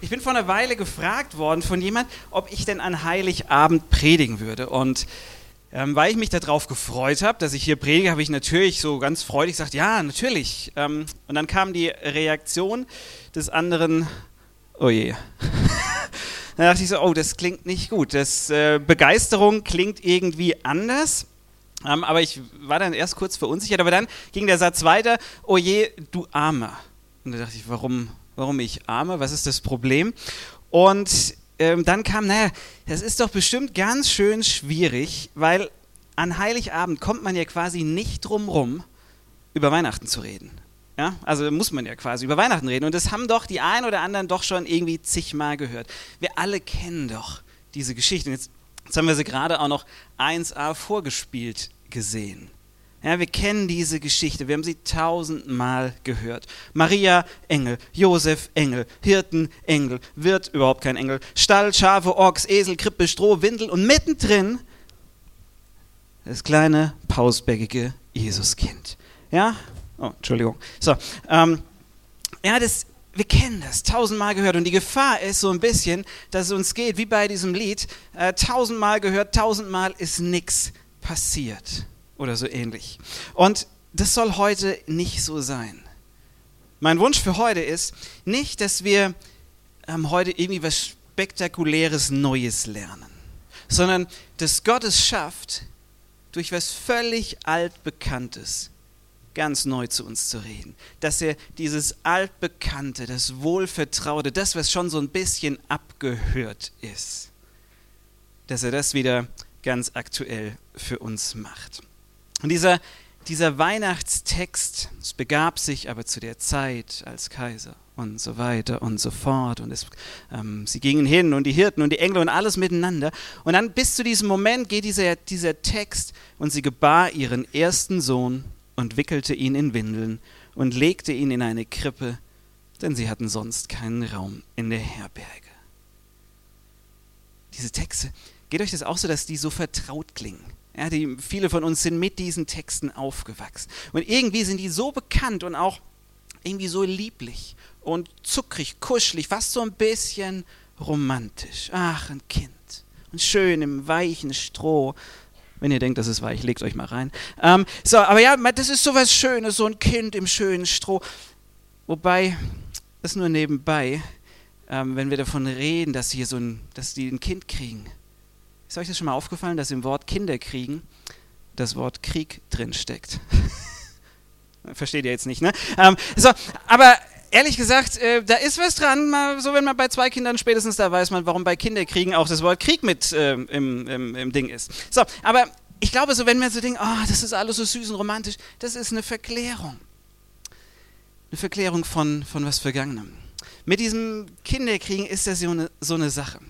Ich bin vor einer Weile gefragt worden von jemand, ob ich denn an Heiligabend predigen würde. Und ähm, weil ich mich darauf gefreut habe, dass ich hier predige, habe ich natürlich so ganz freudig gesagt, ja, natürlich. Ähm, und dann kam die Reaktion des anderen, oh je. dann dachte ich so, oh, das klingt nicht gut. Das, äh, Begeisterung klingt irgendwie anders. Ähm, aber ich war dann erst kurz verunsichert. Aber dann ging der Satz weiter, oh je, du Armer. Und da dachte ich, warum, warum ich arme, was ist das Problem? Und ähm, dann kam, naja, das ist doch bestimmt ganz schön schwierig, weil an Heiligabend kommt man ja quasi nicht drum rum, über Weihnachten zu reden. Ja, also muss man ja quasi über Weihnachten reden. Und das haben doch die einen oder anderen doch schon irgendwie zigmal gehört. Wir alle kennen doch diese Geschichte. Jetzt, jetzt haben wir sie gerade auch noch 1a vorgespielt gesehen. Ja, wir kennen diese Geschichte, wir haben sie tausendmal gehört. Maria, Engel, Josef, Engel, Hirten, Engel, Wirt, überhaupt kein Engel, Stall, Schafe, Ochs, Esel, Krippe, Stroh, Windel und mittendrin das kleine, pausbäckige Jesuskind. Ja? Oh, Entschuldigung. So, ähm, ja, das, wir kennen das, tausendmal gehört. Und die Gefahr ist so ein bisschen, dass es uns geht, wie bei diesem Lied, äh, tausendmal gehört, tausendmal ist nichts passiert oder so ähnlich. Und das soll heute nicht so sein. Mein Wunsch für heute ist nicht, dass wir ähm, heute irgendwie was Spektakuläres Neues lernen, sondern dass Gott es schafft, durch was völlig Altbekanntes ganz neu zu uns zu reden. Dass er dieses Altbekannte, das Wohlvertraute, das, was schon so ein bisschen abgehört ist, dass er das wieder ganz aktuell für uns macht. Und dieser, dieser Weihnachtstext, es begab sich aber zu der Zeit als Kaiser und so weiter und so fort. Und es, ähm, sie gingen hin und die Hirten und die Engel und alles miteinander. Und dann bis zu diesem Moment geht dieser, dieser Text und sie gebar ihren ersten Sohn und wickelte ihn in Windeln und legte ihn in eine Krippe, denn sie hatten sonst keinen Raum in der Herberge. Diese Texte, geht euch das auch so, dass die so vertraut klingen? Ja, die, viele von uns sind mit diesen Texten aufgewachsen. Und irgendwie sind die so bekannt und auch irgendwie so lieblich und zuckrig, kuschelig, fast so ein bisschen romantisch. Ach, ein Kind. Und schön im weichen Stroh. Wenn ihr denkt, das ist weich, legt euch mal rein. Ähm, so, aber ja, das ist so was Schönes, so ein Kind im schönen Stroh. Wobei, das nur nebenbei, ähm, wenn wir davon reden, dass, hier so ein, dass die ein Kind kriegen ist euch das schon mal aufgefallen, dass im Wort Kinderkriegen das Wort Krieg drin steckt? Versteht ihr jetzt nicht, ne? Ähm, so, aber ehrlich gesagt, äh, da ist was dran. Mal, so wenn man bei zwei Kindern spätestens da weiß man, warum bei Kinderkriegen auch das Wort Krieg mit äh, im, im, im Ding ist. So, aber ich glaube, so wenn man so denkt, oh, das ist alles so süß und romantisch, das ist eine Verklärung. Eine Verklärung von, von was Vergangenem. Mit diesem Kinderkriegen ist das so eine, so eine Sache.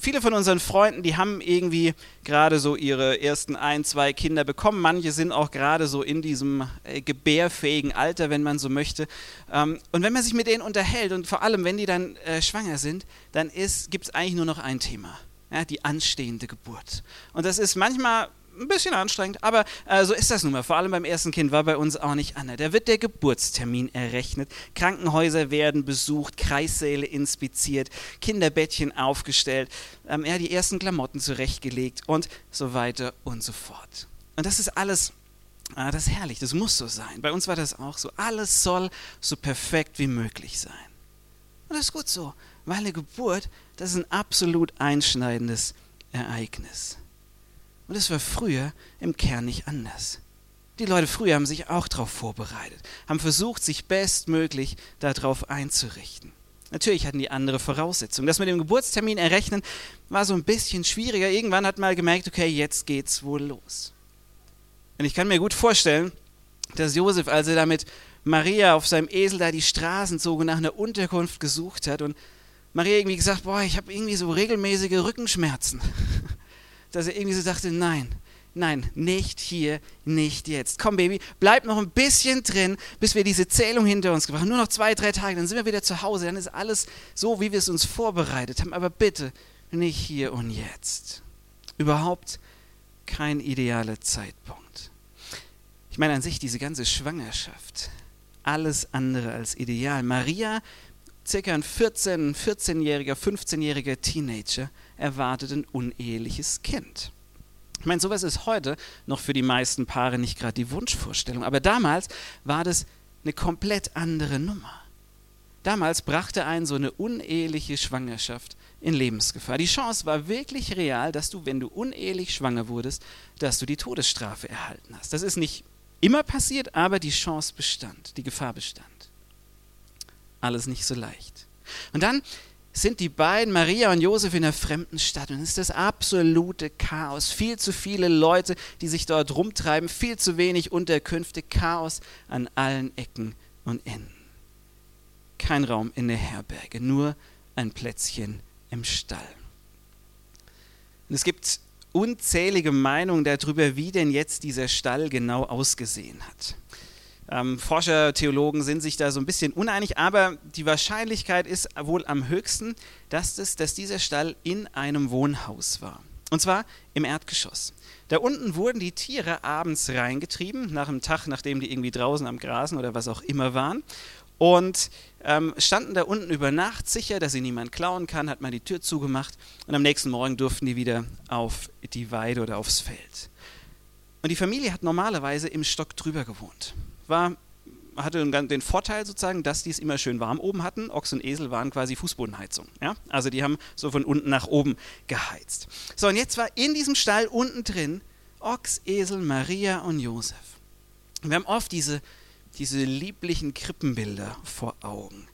Viele von unseren Freunden, die haben irgendwie gerade so ihre ersten ein, zwei Kinder bekommen. Manche sind auch gerade so in diesem äh, gebärfähigen Alter, wenn man so möchte. Ähm, und wenn man sich mit denen unterhält und vor allem, wenn die dann äh, schwanger sind, dann gibt es eigentlich nur noch ein Thema. Ja, die anstehende Geburt. Und das ist manchmal ein bisschen anstrengend, aber äh, so ist das nun mal. Vor allem beim ersten Kind war bei uns auch nicht anders. Da wird der Geburtstermin errechnet, Krankenhäuser werden besucht, Kreissäle inspiziert, Kinderbettchen aufgestellt, ähm, ja, die ersten Klamotten zurechtgelegt und so weiter und so fort. Und das ist alles, äh, das ist herrlich, das muss so sein. Bei uns war das auch so. Alles soll so perfekt wie möglich sein. Und das ist gut so, weil eine Geburt, das ist ein absolut einschneidendes Ereignis. Und es war früher im Kern nicht anders. Die Leute früher haben sich auch darauf vorbereitet, haben versucht, sich bestmöglich darauf einzurichten. Natürlich hatten die andere Voraussetzungen. Das mit dem Geburtstermin errechnen war so ein bisschen schwieriger. Irgendwann hat man gemerkt, okay, jetzt geht's wohl los. Und ich kann mir gut vorstellen, dass Josef, als er da mit Maria auf seinem Esel da die Straßen zog und nach einer Unterkunft gesucht hat und Maria irgendwie gesagt, boah, ich habe irgendwie so regelmäßige Rückenschmerzen. Dass er irgendwie so dachte, nein, nein, nicht hier, nicht jetzt. Komm, Baby, bleib noch ein bisschen drin, bis wir diese Zählung hinter uns gebracht haben. Nur noch zwei, drei Tage, dann sind wir wieder zu Hause. Dann ist alles so, wie wir es uns vorbereitet haben. Aber bitte, nicht hier und jetzt. Überhaupt kein idealer Zeitpunkt. Ich meine an sich diese ganze Schwangerschaft, alles andere als ideal. Maria circa ein 14, 14-jähriger, 15-jähriger Teenager erwartet ein uneheliches Kind. Ich meine, sowas ist heute noch für die meisten Paare nicht gerade die Wunschvorstellung, aber damals war das eine komplett andere Nummer. Damals brachte einen so eine uneheliche Schwangerschaft in Lebensgefahr. Die Chance war wirklich real, dass du, wenn du unehelich schwanger wurdest, dass du die Todesstrafe erhalten hast. Das ist nicht immer passiert, aber die Chance bestand, die Gefahr bestand. Alles nicht so leicht. Und dann sind die beiden, Maria und Josef, in einer fremden Stadt. Und es ist das absolute Chaos. Viel zu viele Leute, die sich dort rumtreiben, viel zu wenig Unterkünfte, Chaos an allen Ecken und Enden. Kein Raum in der Herberge, nur ein Plätzchen im Stall. Und es gibt unzählige Meinungen darüber, wie denn jetzt dieser Stall genau ausgesehen hat. Ähm, Forscher, Theologen sind sich da so ein bisschen uneinig, aber die Wahrscheinlichkeit ist wohl am höchsten, dass, das, dass dieser Stall in einem Wohnhaus war. Und zwar im Erdgeschoss. Da unten wurden die Tiere abends reingetrieben, nach einem Tag, nachdem die irgendwie draußen am Grasen oder was auch immer waren. Und ähm, standen da unten über Nacht sicher, dass sie niemand klauen kann, hat man die Tür zugemacht und am nächsten Morgen durften die wieder auf die Weide oder aufs Feld. Und die Familie hat normalerweise im Stock drüber gewohnt war, hatte den Vorteil sozusagen, dass die es immer schön warm oben hatten. Ochs und Esel waren quasi Fußbodenheizung. Ja? Also die haben so von unten nach oben geheizt. So, und jetzt war in diesem Stall unten drin Ochs, Esel, Maria und Josef. Wir haben oft diese, diese lieblichen Krippenbilder vor Augen.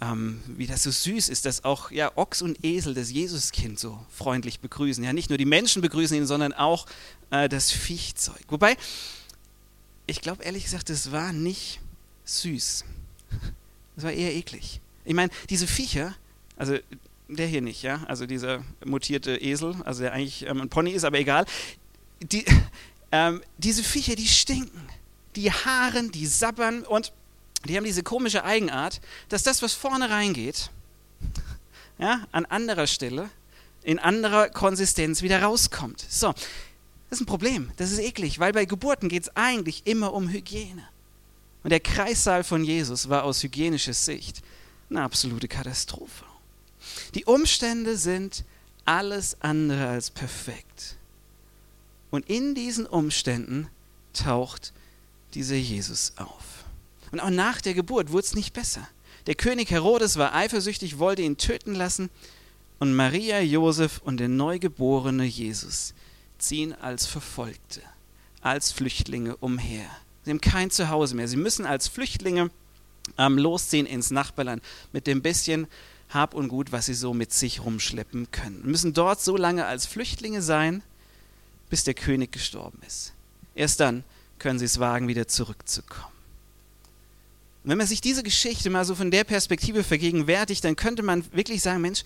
Ähm, wie das so süß ist, dass auch ja, Ochs und Esel das Jesuskind so freundlich begrüßen. Ja, nicht nur die Menschen begrüßen ihn, sondern auch äh, das Viechzeug. Wobei, ich glaube ehrlich gesagt, das war nicht süß. Das war eher eklig. Ich meine, diese Viecher, also der hier nicht, ja, also dieser mutierte Esel, also der eigentlich ähm, ein Pony ist, aber egal, die, ähm, diese Viecher, die stinken. Die haaren, die sabbern und die haben diese komische Eigenart, dass das, was vorne reingeht, ja, an anderer Stelle, in anderer Konsistenz wieder rauskommt. So, das ist ein Problem, das ist eklig, weil bei Geburten geht es eigentlich immer um Hygiene. Und der Kreissaal von Jesus war aus hygienischer Sicht eine absolute Katastrophe. Die Umstände sind alles andere als perfekt. Und in diesen Umständen taucht dieser Jesus auf. Und auch nach der Geburt wurde es nicht besser. Der König Herodes war eifersüchtig, wollte ihn töten lassen. Und Maria, Josef und der neugeborene Jesus ziehen als Verfolgte, als Flüchtlinge umher. Sie haben kein Zuhause mehr. Sie müssen als Flüchtlinge ähm, losziehen ins Nachbarland mit dem bisschen Hab und Gut, was sie so mit sich rumschleppen können. Sie müssen dort so lange als Flüchtlinge sein, bis der König gestorben ist. Erst dann können sie es wagen, wieder zurückzukommen. Und wenn man sich diese Geschichte mal so von der Perspektive vergegenwärtigt, dann könnte man wirklich sagen, Mensch,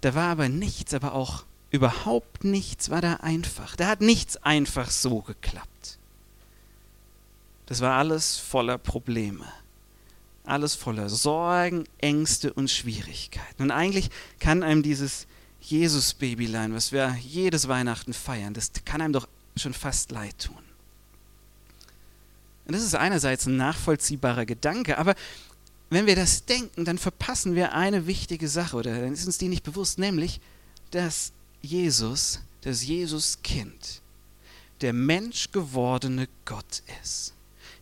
da war aber nichts, aber auch Überhaupt nichts war da einfach. Da hat nichts einfach so geklappt. Das war alles voller Probleme. Alles voller Sorgen, Ängste und Schwierigkeiten. Und eigentlich kann einem dieses Jesus-Babylein, was wir jedes Weihnachten feiern, das kann einem doch schon fast leid tun. Und das ist einerseits ein nachvollziehbarer Gedanke, aber wenn wir das denken, dann verpassen wir eine wichtige Sache oder dann ist uns die nicht bewusst, nämlich, dass Jesus, das Jesuskind, der menschgewordene Gott ist.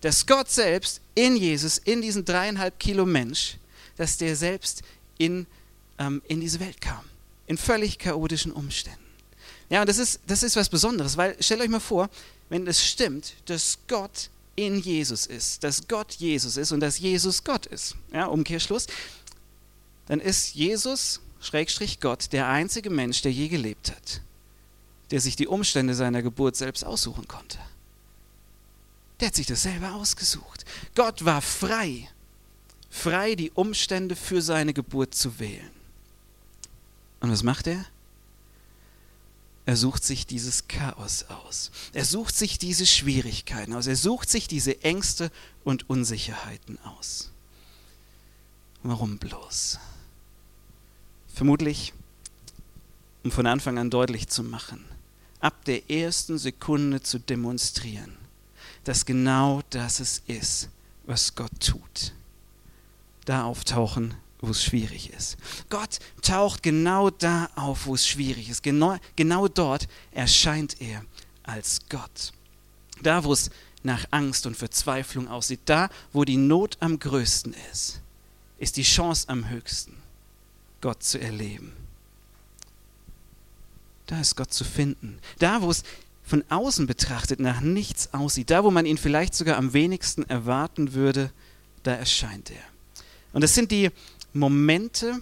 Dass Gott selbst in Jesus, in diesen dreieinhalb Kilo Mensch, dass der selbst in, ähm, in diese Welt kam. In völlig chaotischen Umständen. Ja, und das ist, das ist was Besonderes, weil stellt euch mal vor, wenn es stimmt, dass Gott in Jesus ist, dass Gott Jesus ist und dass Jesus Gott ist, ja, Umkehrschluss, dann ist Jesus Schrägstrich Gott, der einzige Mensch, der je gelebt hat, der sich die Umstände seiner Geburt selbst aussuchen konnte. Der hat sich das selber ausgesucht. Gott war frei, frei die Umstände für seine Geburt zu wählen. Und was macht er? Er sucht sich dieses Chaos aus. Er sucht sich diese Schwierigkeiten aus. Er sucht sich diese Ängste und Unsicherheiten aus. Warum bloß? Vermutlich, um von Anfang an deutlich zu machen, ab der ersten Sekunde zu demonstrieren, dass genau das es ist, was Gott tut. Da auftauchen wo es schwierig ist. Gott taucht genau da auf, wo es schwierig ist. Genau, genau dort erscheint er als Gott. Da, wo es nach Angst und Verzweiflung aussieht, da, wo die Not am größten ist, ist die Chance am höchsten, Gott zu erleben. Da ist Gott zu finden. Da, wo es von außen betrachtet nach nichts aussieht, da, wo man ihn vielleicht sogar am wenigsten erwarten würde, da erscheint er. Und das sind die Momente,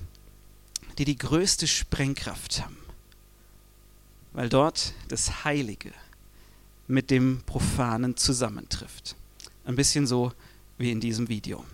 die die größte Sprengkraft haben, weil dort das Heilige mit dem Profanen zusammentrifft. Ein bisschen so wie in diesem Video.